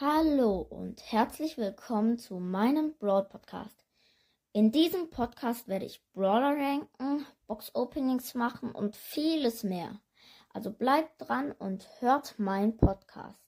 Hallo und herzlich willkommen zu meinem Brawl Podcast. In diesem Podcast werde ich Brawler ranken, Box Openings machen und vieles mehr. Also bleibt dran und hört meinen Podcast.